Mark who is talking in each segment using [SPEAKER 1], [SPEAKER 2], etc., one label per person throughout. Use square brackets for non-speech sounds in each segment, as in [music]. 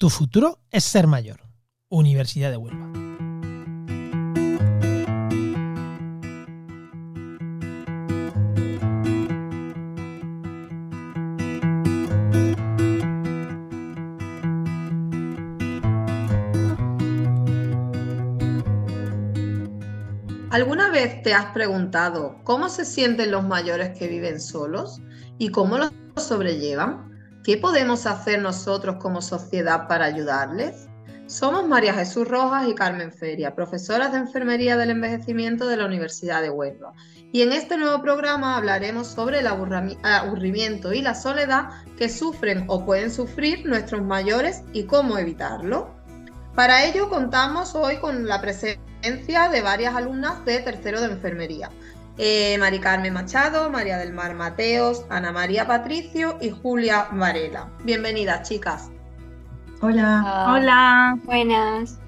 [SPEAKER 1] Tu futuro es ser mayor. Universidad de Huelva.
[SPEAKER 2] ¿Alguna vez te has preguntado cómo se sienten los mayores que viven solos y cómo lo sobrellevan? ¿Qué podemos hacer nosotros como sociedad para ayudarles? Somos María Jesús Rojas y Carmen Feria, profesoras de Enfermería del Envejecimiento de la Universidad de Huelva. Y en este nuevo programa hablaremos sobre el aburrimiento y la soledad que sufren o pueden sufrir nuestros mayores y cómo evitarlo. Para ello contamos hoy con la presencia de varias alumnas de tercero de enfermería. Eh, Mari Carmen Machado, María del Mar Mateos, Ana María Patricio y Julia Varela. Bienvenidas, chicas.
[SPEAKER 3] Hola.
[SPEAKER 4] Hola. Buenas.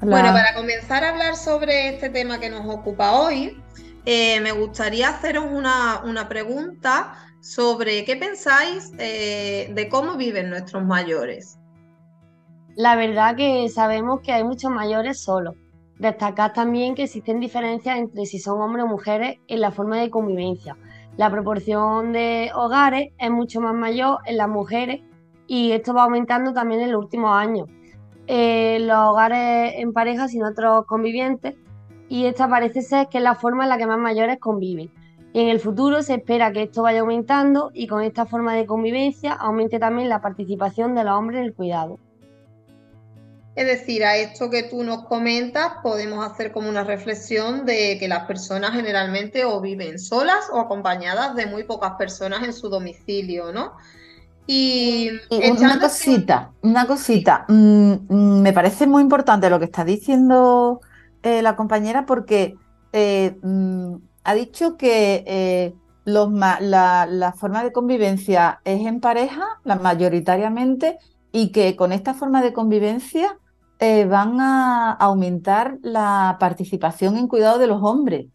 [SPEAKER 2] Bueno, para comenzar a hablar sobre este tema que nos ocupa hoy, eh, me gustaría haceros una, pregunta sobre qué pensáis eh, de cómo viven nuestros mayores.
[SPEAKER 4] La verdad que sabemos que hay muchos mayores solos Destacar también que existen diferencias entre si son hombres o mujeres en la forma de convivencia. La proporción de hogares es mucho más mayor en las mujeres y esto va aumentando también en los últimos años. Eh, los hogares en pareja sin otros convivientes y esta parece ser que es la forma en la que más mayores conviven. en el futuro se espera que esto vaya aumentando y con esta forma de convivencia aumente también la participación de los hombres en el cuidado.
[SPEAKER 2] Es decir, a esto que tú nos comentas podemos hacer como una reflexión de que las personas generalmente o viven solas o acompañadas de muy pocas personas en su domicilio, ¿no?
[SPEAKER 3] Y una cosita, una cosita. Mm, mm, me parece muy importante lo que está diciendo eh, la compañera porque eh, mm, ha dicho que eh, la, la, forma de convivencia es en pareja, la mayoritariamente, y que con esta forma de convivencia eh, van a aumentar la participación en cuidado de los hombres.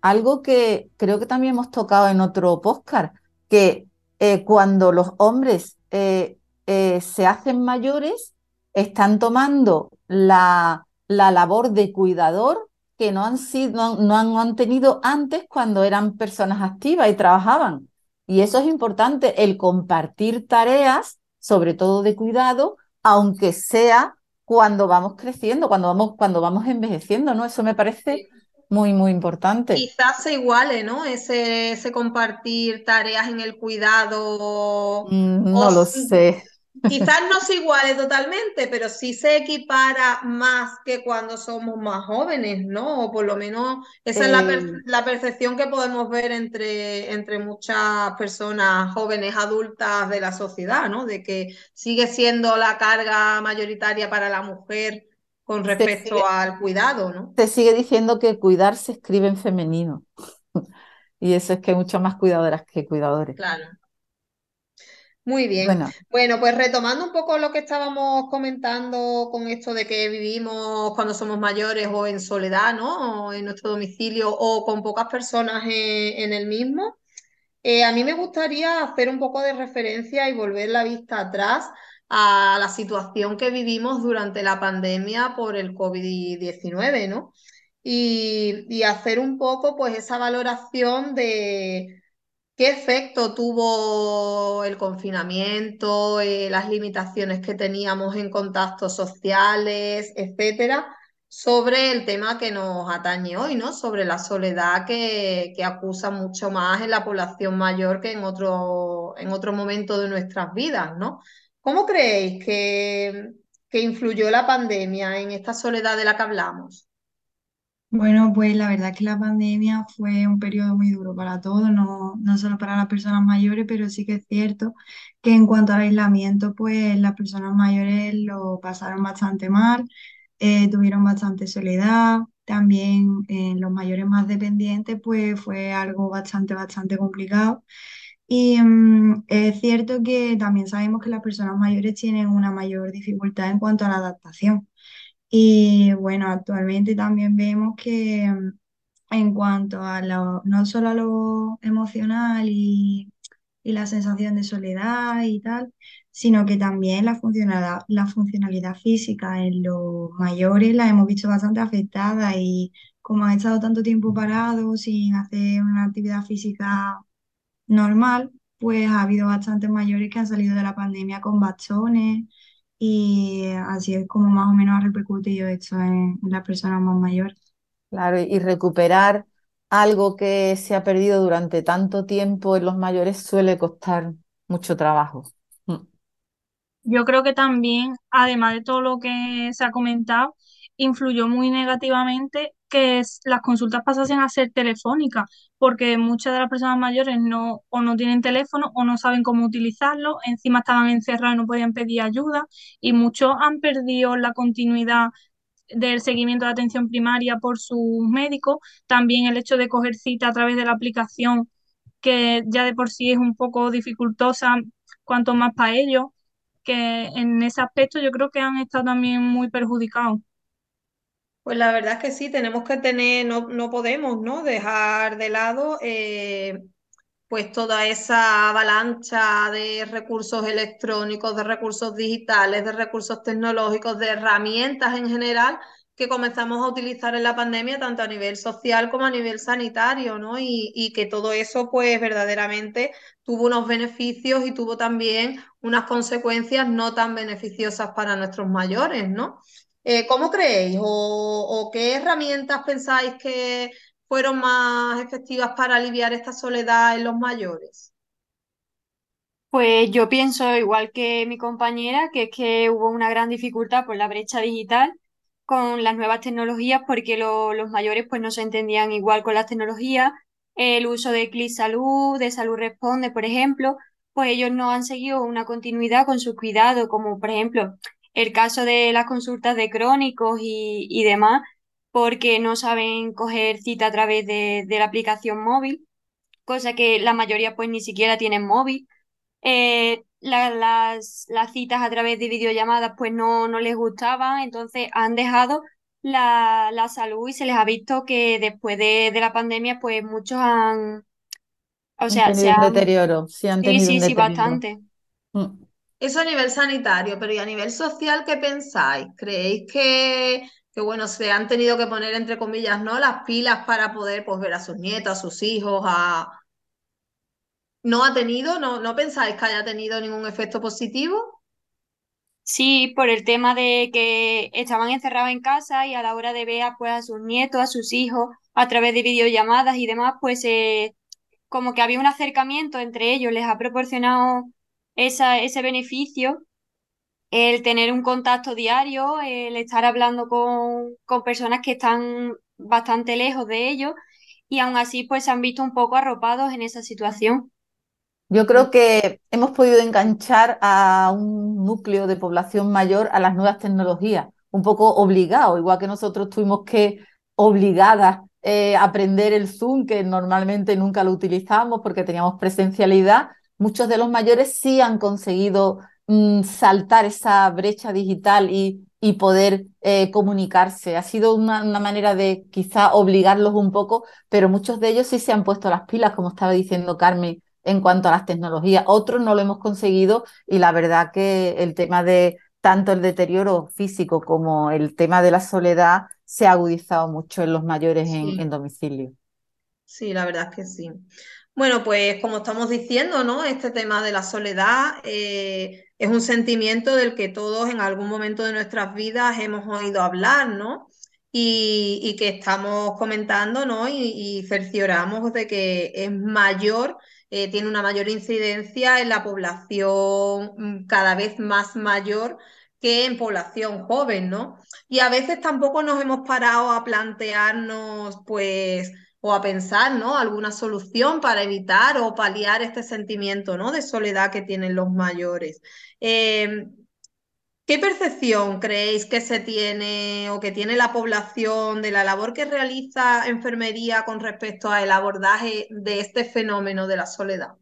[SPEAKER 3] Algo que creo que también hemos tocado en otro podcast, que eh, cuando los hombres eh, se hacen mayores, están tomando la, la labor de cuidador que no han, sido, no, no han tenido antes cuando eran personas activas y trabajaban. Y eso es importante, el compartir tareas, sobre todo de cuidado, aunque sea cuando vamos creciendo, cuando vamos, cuando vamos envejeciendo, ¿no? Eso me parece muy, muy importante.
[SPEAKER 2] Quizás se iguale, ¿no? Ese, ese compartir tareas en el cuidado.
[SPEAKER 3] Mm, no lo sé.
[SPEAKER 2] Quizás no se iguale totalmente, pero sí se equipara más que cuando somos más jóvenes, ¿no? O por lo menos esa es la, eh. percepción que podemos ver entre, entre muchas personas jóvenes, adultas de la sociedad, ¿no? De que sigue siendo la carga mayoritaria para la mujer con respecto al cuidado, ¿no?
[SPEAKER 3] Se sigue diciendo que cuidar se escribe en femenino. [laughs] y eso es que hay muchas más cuidadoras que cuidadores.
[SPEAKER 2] Claro. Muy bien. Bueno. pues retomando un poco lo que estábamos comentando con esto de que vivimos cuando somos mayores o en soledad, ¿no? O en nuestro domicilio o con pocas personas en, el mismo. Eh, a mí me gustaría hacer un poco de referencia y volver la vista atrás a la situación que vivimos durante la pandemia por el COVID-19, ¿no? Y, y hacer un poco pues esa valoración de ¿Qué efecto tuvo el confinamiento, eh, las limitaciones que teníamos en contactos sociales, etcétera, sobre el tema que nos atañe hoy, ¿no? Sobre la soledad que, que acusa mucho más en la población mayor que en otro, en otro momento de nuestras vidas, ¿no? ¿Cómo creéis que, que influyó la pandemia en esta soledad de la que hablamos?
[SPEAKER 5] Bueno, pues la verdad es que la pandemia fue un periodo muy duro para todos, no, no solo para las personas mayores, pero sí que es cierto que en cuanto al aislamiento, pues las personas mayores lo pasaron bastante mal, eh, tuvieron bastante soledad, también eh, los mayores más dependientes, pues fue algo bastante, bastante complicado. Y mm, es cierto que también sabemos que las personas mayores tienen una mayor dificultad en cuanto a la adaptación. Y bueno, actualmente también vemos que mm, en cuanto a lo, no solo a lo emocional y y la sensación de soledad y tal, sino que también la funcionalidad, la funcionalidad física en los mayores la hemos visto bastante afectada y como han estado tanto tiempo parados sin hacer una actividad física normal, pues ha habido bastantes mayores que han salido de la pandemia con bastones y así es como más o menos ha repercutido esto en, las personas más mayores.
[SPEAKER 3] Claro, y recuperar algo que se ha perdido durante tanto tiempo en los mayores suele costar mucho trabajo. Mm.
[SPEAKER 6] Yo creo que también, además de todo lo que se ha comentado, influyó muy negativamente que las consultas pasasen a ser telefónicas, porque muchas de las personas mayores no, o no tienen teléfono o no saben cómo utilizarlo, encima estaban encerrados y no podían pedir ayuda, y muchos han perdido la continuidad del seguimiento de atención primaria por sus médicos, también el hecho de coger cita a través de la aplicación, que ya de por sí es un poco dificultosa, cuanto más para ellos, que en ese aspecto yo creo que han estado también muy perjudicados.
[SPEAKER 2] Pues la verdad es que sí, tenemos que tener, no, no podemos, ¿no? Dejar de lado eh, pues toda esa avalancha de recursos electrónicos, de recursos digitales, de recursos tecnológicos, de herramientas en general que comenzamos a utilizar en la pandemia, tanto a nivel social como a nivel sanitario, ¿no? Y, y que todo eso, pues verdaderamente tuvo unos beneficios y tuvo también unas consecuencias no tan beneficiosas para nuestros mayores, ¿no? Eh, ¿Cómo creéis o, qué herramientas pensáis que fueron más efectivas para aliviar esta soledad en los mayores?
[SPEAKER 7] Pues yo pienso igual que mi compañera, que es que hubo una gran dificultad por la brecha digital con las nuevas tecnologías porque los mayores pues no se entendían igual con las tecnologías. El uso de Clic Salud, de Salud Responde, por ejemplo, pues ellos no han seguido una continuidad con su cuidado, como por ejemplo el caso de las consultas de crónicos y, demás, porque no saben coger cita a través de, la aplicación móvil, cosa que la mayoría pues ni siquiera tienen móvil. Eh, las, las, citas a través de videollamadas pues no, no les gustaban, entonces han dejado la, la, salud y se les ha visto que después de, la pandemia pues muchos han...
[SPEAKER 3] O sea, se han... deterioro,
[SPEAKER 7] sí, han tenido sí, sí, bastante.
[SPEAKER 2] Mm. Eso a nivel sanitario, pero ¿y a nivel social qué pensáis? ¿Creéis que, bueno, se han tenido que poner, entre comillas, ¿no? Las pilas para poder pues, ver a sus nietos, a sus hijos, a... ¿No ha tenido, no, no pensáis que haya tenido ningún efecto positivo?
[SPEAKER 7] Sí, por el tema de que estaban encerrados en casa y a la hora de ver pues, a sus nietos, a sus hijos, a través de videollamadas y demás, pues eh, como que había un acercamiento entre ellos, les ha proporcionado esa, ese beneficio, el tener un contacto diario, el estar hablando con, con personas que están bastante lejos de ellos y aún así pues se han visto un poco arropados en esa situación.
[SPEAKER 3] Yo creo que hemos podido enganchar a un núcleo de población mayor a las nuevas tecnologías, un poco obligado, igual que nosotros tuvimos que obligadas eh, aprender el Zoom, que normalmente nunca lo utilizamos porque teníamos presencialidad, muchos de los mayores sí han conseguido mm, saltar esa brecha digital y, y poder eh, comunicarse. Ha sido una, manera de quizá obligarlos un poco, pero muchos de ellos sí se han puesto las pilas, como estaba diciendo Carmen, en cuanto a las tecnologías. Otros no lo hemos conseguido y la verdad que el tema de tanto el deterioro físico como el tema de la soledad se ha agudizado mucho en los mayores en, en domicilio.
[SPEAKER 2] Sí, la verdad es que sí. Bueno, pues como estamos diciendo, ¿no? Este tema de la soledad eh, es un sentimiento del que todos en algún momento de nuestras vidas hemos oído hablar, ¿no? Y, que estamos comentando, ¿no? Y, cercioramos de que es mayor, eh, tiene una mayor incidencia en la población mm, cada vez más mayor que en población joven, ¿no? Y a veces tampoco nos hemos parado a plantearnos, pues, o a pensar, ¿no? Alguna solución para evitar o paliar este sentimiento, ¿no? De soledad que tienen los mayores. Em, ¿Qué percepción creéis que se tiene o que tiene la población de la labor que realiza enfermería con respecto al abordaje de este fenómeno de la soledad?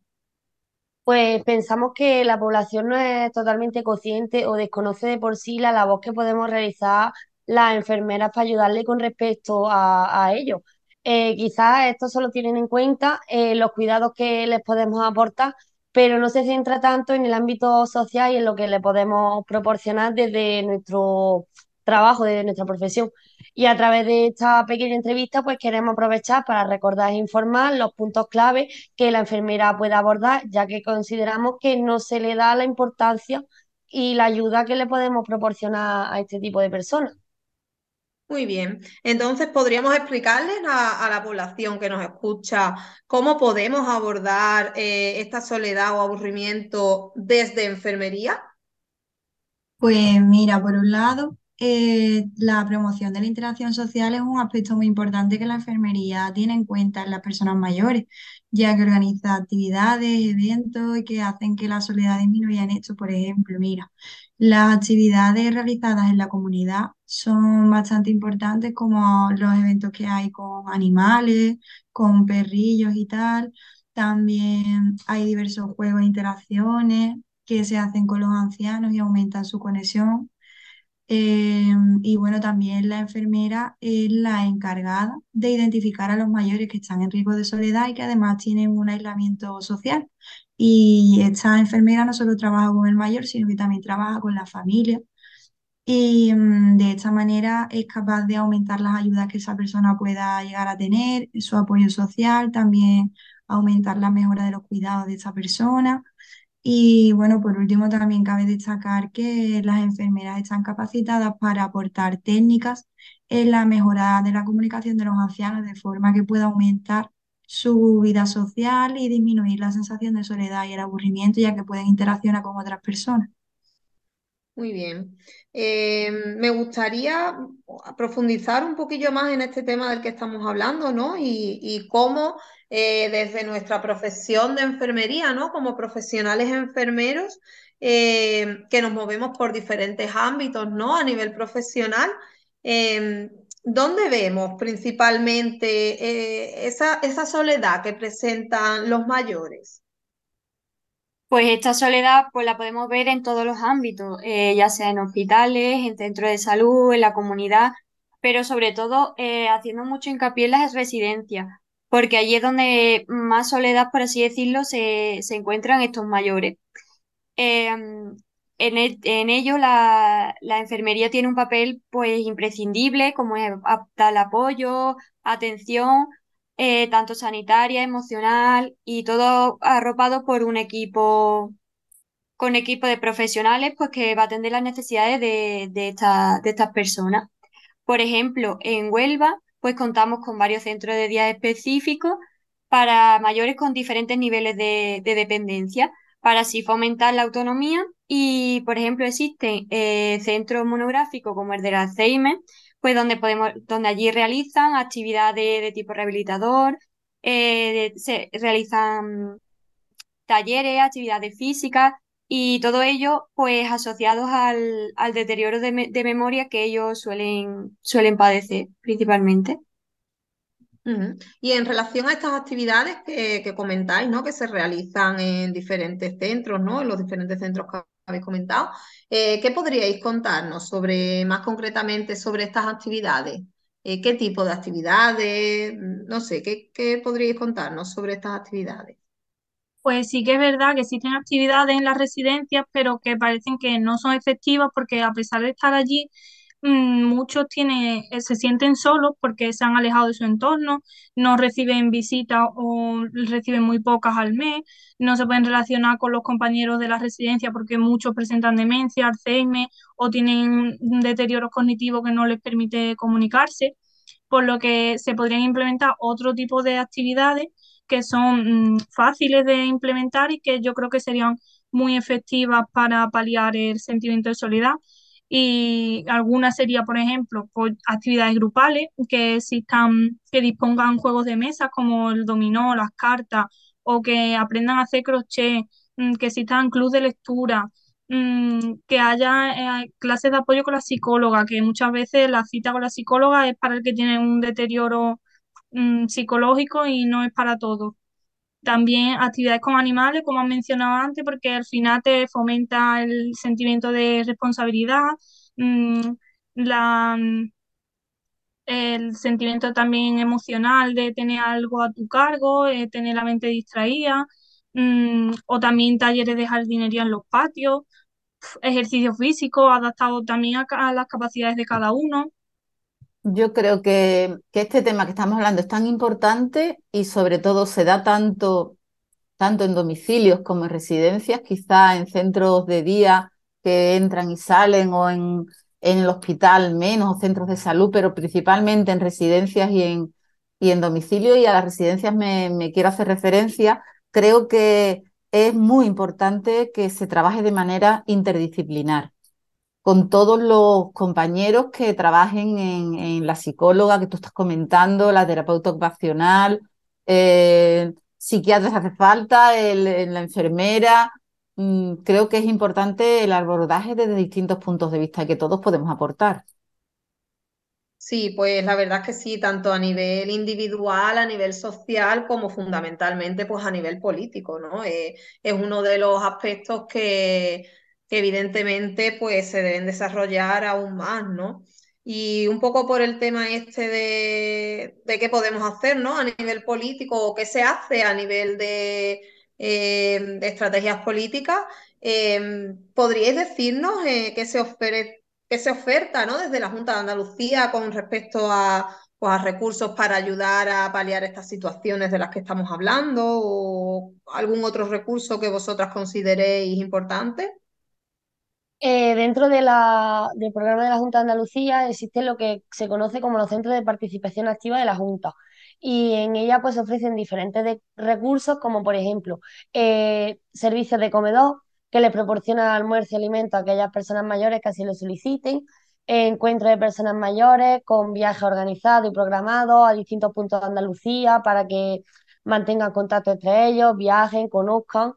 [SPEAKER 4] Pues pensamos que la población no es totalmente consciente o desconoce de por sí la labor que podemos realizar las enfermeras para ayudarle con respecto a, a ello. Eh, quizás esto solo tienen en cuenta eh, los cuidados que les podemos aportar, pero no se centra tanto en el ámbito social y en lo que le podemos proporcionar desde nuestro trabajo, desde nuestra profesión. Y a través de esta pequeña entrevista, pues queremos aprovechar para recordar e informar los puntos clave que la enfermera puede abordar, ya que consideramos que no se le da la importancia y la ayuda que le podemos proporcionar a este tipo de personas.
[SPEAKER 2] Muy bien. Entonces, ¿podríamos explicarles a, la población que nos escucha cómo podemos abordar eh, esta soledad o aburrimiento desde enfermería?
[SPEAKER 5] Pues mira, por un lado, eh, la promoción de la interacción social es un aspecto muy importante que la enfermería tiene en cuenta en las personas mayores, ya que organiza actividades, eventos que hacen que la soledad disminuya en esto. Por ejemplo, mira, las actividades realizadas en la comunidad son bastante importantes, como los eventos que hay con animales, con perrillos y tal. También hay diversos juegos e interacciones que se hacen con los ancianos y aumentan su conexión eh, y bueno, también la enfermera es la encargada de identificar a los mayores que están en riesgo de soledad y que además tienen un aislamiento social. Y esta enfermera no solo trabaja con el mayor, sino que también trabaja con la familia. Y mm, de esta manera es capaz de aumentar las ayudas que esa persona pueda llegar a tener, su apoyo social, también aumentar la mejora de los cuidados de esa persona y bueno, por último, también cabe destacar que las enfermeras están capacitadas para aportar técnicas en la mejora de la comunicación de los ancianos de forma que pueda aumentar su vida social y disminuir la sensación de soledad y el aburrimiento, ya que pueden interaccionar con otras personas.
[SPEAKER 2] Muy bien. Eh, me gustaría profundizar un poquillo más en este tema del que estamos hablando, ¿no? Y, cómo eh, desde nuestra profesión de enfermería, ¿no? Como profesionales enfermeros, eh, que nos movemos por diferentes ámbitos, ¿no? A nivel profesional, ¿dónde vemos principalmente esa, esa soledad que presentan los mayores?
[SPEAKER 7] Pues esta soledad pues la podemos ver en todos los ámbitos, eh, ya sea en hospitales, en centros de salud, en la comunidad, pero sobre todo eh, haciendo mucho hincapié en las residencias, porque allí es donde más soledad, por así decirlo, se, encuentran estos mayores. Em, en, en, ello la, la, enfermería tiene un papel pues imprescindible, como es dar apoyo, atención eh, tanto sanitaria, emocional y todo arropado por un equipo, con equipo de profesionales, pues que va a atender las necesidades de, de, estas personas. Por ejemplo, en Huelva, pues contamos con varios centros de día específicos para mayores con diferentes niveles de, dependencia, para así fomentar la autonomía y, por ejemplo, existen eh, centros monográficos como el de la Alzheimer, pues donde podemos, donde allí realizan actividades de tipo rehabilitador, eh, se realizan talleres, actividades físicas y todo ello pues asociados al, deterioro de, memoria que ellos suelen, suelen padecer principalmente.
[SPEAKER 2] Y en relación a estas actividades que, comentáis, ¿no? Que se realizan en diferentes centros, ¿no? En los diferentes centros que habéis comentado, eh, ¿qué podríais contarnos sobre, más concretamente, sobre estas actividades? Eh, ¿Qué tipo de actividades? No sé, ¿qué, ¿qué podríais contarnos sobre estas actividades?
[SPEAKER 6] Pues sí que es verdad que existen actividades en las residencias, pero que parecen que no son efectivas porque a pesar de estar allí, muchos tienen, eh, se sienten solos porque se han alejado de su entorno, no reciben visitas o reciben muy pocas al mes, no se pueden relacionar con los compañeros de la residencia porque muchos presentan demencia, Alzheimer o tienen un deterioro cognitivo que no les permite comunicarse, por lo que se podrían implementar otro tipo de actividades que son mm, fáciles de implementar y que yo creo que serían muy efectivas para paliar el sentimiento de soledad y alguna sería, por ejemplo, actividades grupales que existan, que dispongan juegos de mesa como el dominó, las cartas, o que aprendan a hacer crochet, mm, que existan clubes de lectura, mm, que haya eh, clases de apoyo con la psicóloga, que muchas veces la cita con la psicóloga es para el que tiene un deterioro mm, psicológico y no es para todos. También actividades con animales, como han mencionado antes, porque al final te fomenta el sentimiento de responsabilidad, mm, la, el sentimiento también emocional de tener algo a tu cargo, eh, tener la mente distraída. mm, o también talleres de jardinería en los patios, ejercicio físico adaptado también a, las capacidades de cada uno.
[SPEAKER 3] Yo creo que, este tema que estamos hablando es tan importante y sobre todo se da tanto, tanto en domicilios como en residencias, quizá en centros de día que entran y salen o en, en el hospital menos, o centros de salud, pero principalmente en residencias y en, y en domicilio y a las residencias me quiero hacer referencia. Creo que es muy importante que se trabaje de manera interdisciplinar con todos los compañeros que trabajen en, la psicóloga que tú estás comentando, la terapeuta ocupacional, eh, psiquiatras hace falta, la enfermera. Mm, creo que es importante el abordaje desde distintos puntos de vista que todos podemos aportar.
[SPEAKER 2] Sí, pues la verdad es que sí, tanto a nivel individual, a nivel social, como fundamentalmente pues a nivel político, ¿no? Eh, es uno de los aspectos que, evidentemente pues se deben desarrollar aún más, ¿no? Y un poco por el tema este de, qué podemos hacer, ¿no? A nivel político o qué se hace a nivel de, eh, estrategias políticas, eh, ¿podríais decirnos qué se ofrece? que se oferta ¿no? desde la Junta de Andalucía con respecto a, pues, a recursos para ayudar a paliar estas situaciones de las que estamos hablando o algún otro recurso que vosotras consideréis importante?
[SPEAKER 4] Eh, dentro de la, del programa de la Junta de Andalucía existe lo que se conoce como los centros de participación activa de la Junta y en ella pues ofrecen diferentes recursos como por ejemplo eh, servicios de comedor, que le proporciona almuerzo y alimento a aquellas personas mayores que así lo soliciten, encuentro de personas mayores con viajes organizados y programados a distintos puntos de Andalucía para que mantengan contacto entre ellos, viajen, conozcan.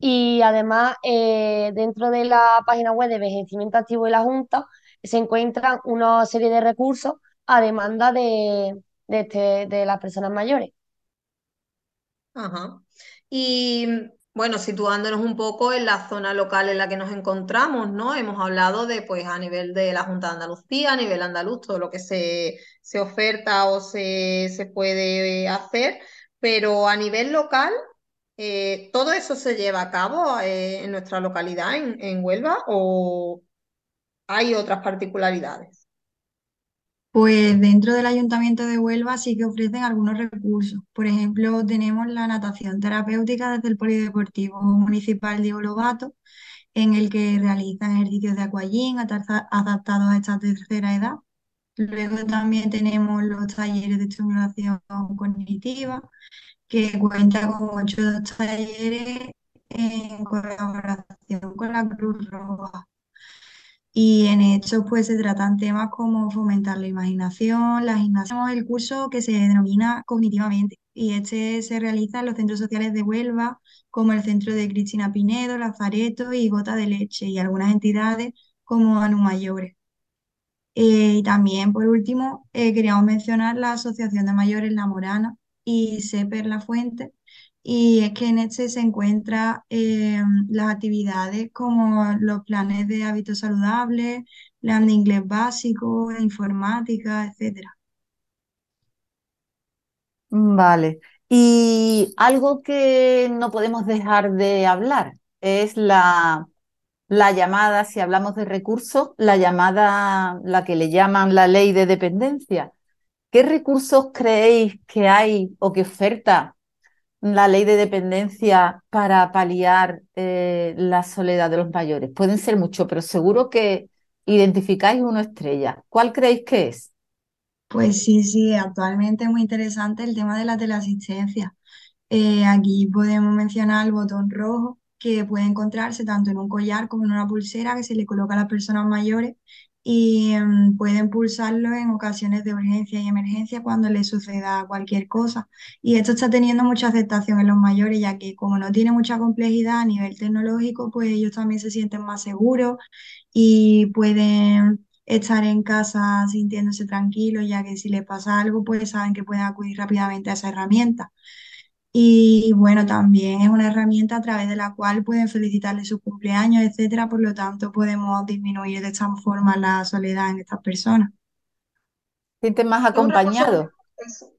[SPEAKER 4] Y además, eh, dentro de la página web de envejecimiento activo de la Junta se encuentran una serie de recursos a demanda de, de, este, de las personas mayores.
[SPEAKER 2] Ajá. Y bueno, situándonos un poco en la zona local en la que nos encontramos, ¿no? Hemos hablado de, pues, a nivel de la Junta de Andalucía, a nivel andaluz, todo lo que se, se oferta o se, se puede hacer, pero a nivel local, eh, ¿todo eso se lleva a cabo eh, en nuestra localidad, en, en Huelva, o hay otras particularidades?
[SPEAKER 5] Pues dentro del Ayuntamiento de Huelva sí que ofrecen algunos recursos. Por ejemplo, tenemos la natación terapéutica desde el Polideportivo Municipal de Lobato, en el que realizan ejercicios de aquagym adaptados a esta tercera edad. Luego también tenemos los talleres de estimulación cognitiva, que cuentan con ocho talleres en colaboración con la Cruz Roja. Y en estos pues se tratan temas como fomentar la imaginación, la gimnasia, el curso que se denomina cognitivamente y este se realiza en los centros sociales de Huelva, como el centro de Cristina Pinedo, Lazareto y Gota de Leche y algunas entidades como Anu Mayores. Eh, y también, por último, eh, queríamos mencionar la Asociación de Mayores La Morana y Seper La Fuente, y es que en este se encuentran eh, las actividades como los planes de hábitos saludables, plan de inglés básico, informática, etcétera.
[SPEAKER 3] Vale. Y algo que no podemos dejar de hablar es la, la llamada, si hablamos de recursos, la llamada, la que le llaman la ley de dependencia. ¿Qué recursos creéis que hay o que oferta la ley de dependencia para paliar eh, la soledad de los mayores? Pueden ser muchos, pero seguro que identificáis una estrella. ¿Cuál creéis que es?
[SPEAKER 5] Pues sí, sí, actualmente es muy interesante el tema de la teleasistencia. Eh, aquí podemos mencionar el botón rojo que puede encontrarse tanto en un collar como en una pulsera que se le coloca a las personas mayores y mm, pueden pulsarlo en ocasiones de urgencia y emergencia cuando les suceda cualquier cosa. Y esto está teniendo mucha aceptación en los mayores, ya que como no tiene mucha complejidad a nivel tecnológico, pues ellos también se sienten más seguros y pueden estar en casa sintiéndose tranquilos, ya que si les pasa algo, pues saben que pueden acudir rápidamente a esa herramienta. Y bueno, también es una herramienta a través de la cual pueden felicitarle su cumpleaños, etcétera. Por lo tanto, podemos disminuir de esta forma la soledad en estas personas.
[SPEAKER 3] ¿Sienten más acompañado?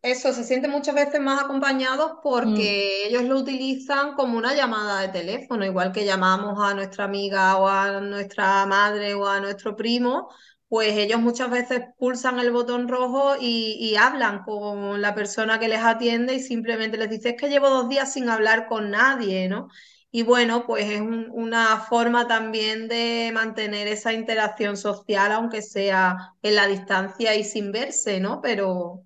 [SPEAKER 2] Eso, se siente muchas veces más acompañados porque mm. ellos lo utilizan como una llamada de teléfono, igual que llamamos a nuestra amiga o a nuestra madre o a nuestro primo, pues ellos muchas veces pulsan el botón rojo y, hablan con la persona que les atiende y simplemente les dice, es que llevo dos días sin hablar con nadie, ¿no? Y bueno, pues es una forma también de mantener esa interacción social, aunque sea en la distancia y sin verse, ¿no? Pero...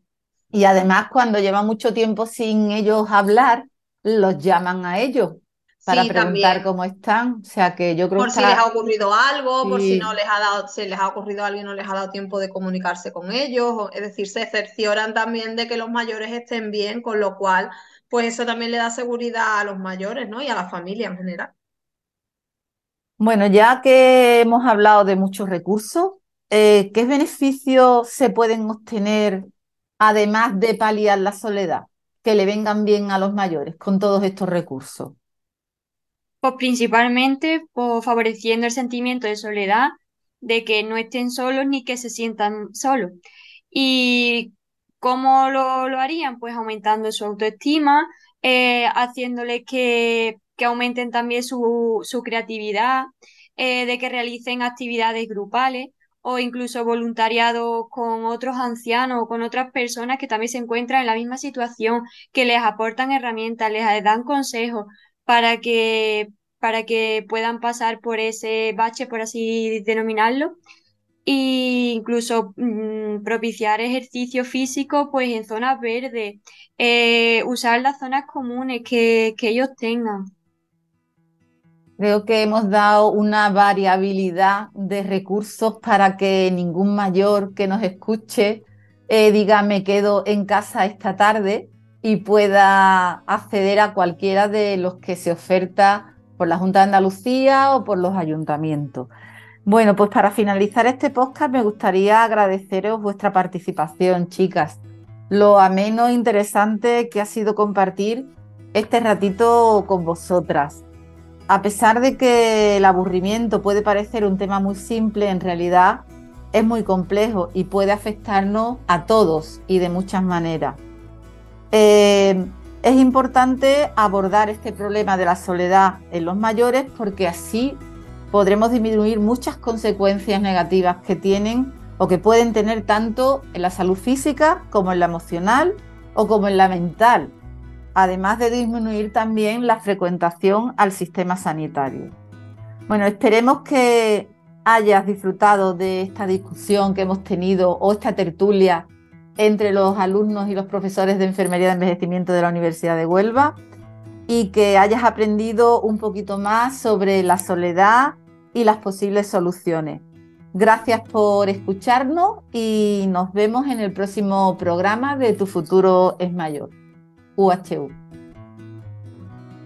[SPEAKER 3] Y además, cuando lleva mucho tiempo sin ellos hablar, los llaman a ellos para preguntar cómo están. O sea que yo creo
[SPEAKER 2] por si les ha ocurrido algo, por si no les ha dado, se les ha ocurrido algo y no les ha dado tiempo de comunicarse con ellos. Es decir, se cercioran también de que los mayores estén bien, con lo cual, pues eso también le da seguridad a los mayores, ¿no? Y a la familia en general.
[SPEAKER 3] Bueno, ya que hemos hablado de muchos recursos, eh, ¿qué beneficios se pueden obtener además de paliar la soledad? Que le vengan bien a los mayores con todos estos recursos.
[SPEAKER 7] Pues principalmente pues, favoreciendo el sentimiento de soledad, de que no estén solos ni que se sientan solos. ¿Y cómo lo, harían? Pues aumentando su autoestima, eh, haciéndoles que, aumenten también su, creatividad, eh, de que realicen actividades grupales o incluso voluntariado con otros ancianos o con otras personas que también se encuentran en la misma situación, que les aportan herramientas, les dan consejos, para que, para que puedan pasar por ese bache, por así denominarlo, e incluso mm, propiciar ejercicio físico pues en zonas verdes, eh, usar las zonas comunes que, ellos tengan.
[SPEAKER 3] Creo que hemos dado una variabilidad de recursos para que ningún mayor que nos escuche eh, diga me quedo en casa esta tarde, y pueda acceder a cualquiera de los que se oferta por la Junta de Andalucía o por los ayuntamientos. Bueno, pues para finalizar este podcast me gustaría agradeceros vuestra participación, chicas. Lo ameno interesante que ha sido compartir este ratito con vosotras. A pesar de que el aburrimiento puede parecer un tema muy simple, en realidad es muy complejo y puede afectarnos a todos y de muchas maneras. Eh, es importante abordar este problema de la soledad en los mayores porque así podremos disminuir muchas consecuencias negativas que tienen o que pueden tener tanto en la salud física como en la emocional o como en la mental, además de disminuir también la frecuentación al sistema sanitario. Bueno, esperemos que hayas disfrutado de esta discusión que hemos tenido o esta tertulia entre los alumnos y los profesores de enfermería de envejecimiento de la Universidad de Huelva y que hayas aprendido un poquito más sobre la soledad y las posibles soluciones. Gracias por escucharnos y nos vemos en el próximo programa de Tu futuro es mayor, UHU.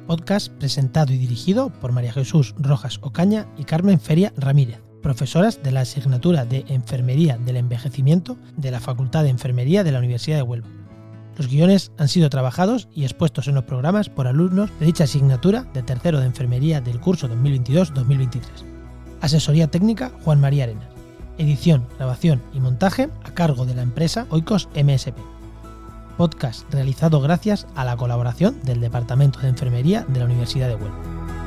[SPEAKER 1] Podcast presentado y dirigido por María Jesús Rojas Ocaña y Carmen Feria Ramírez profesoras de la asignatura de Enfermería del Envejecimiento de la Facultad de Enfermería de la Universidad de Huelva. Los guiones han sido trabajados y expuestos en los programas por alumnos de dicha asignatura de tercero de Enfermería del curso 2022-2023. Asesoría técnica Juan María Arenas. Edición, grabación y montaje a cargo de la empresa Oikos MSP. Podcast realizado gracias a la colaboración del Departamento de Enfermería de la Universidad de Huelva.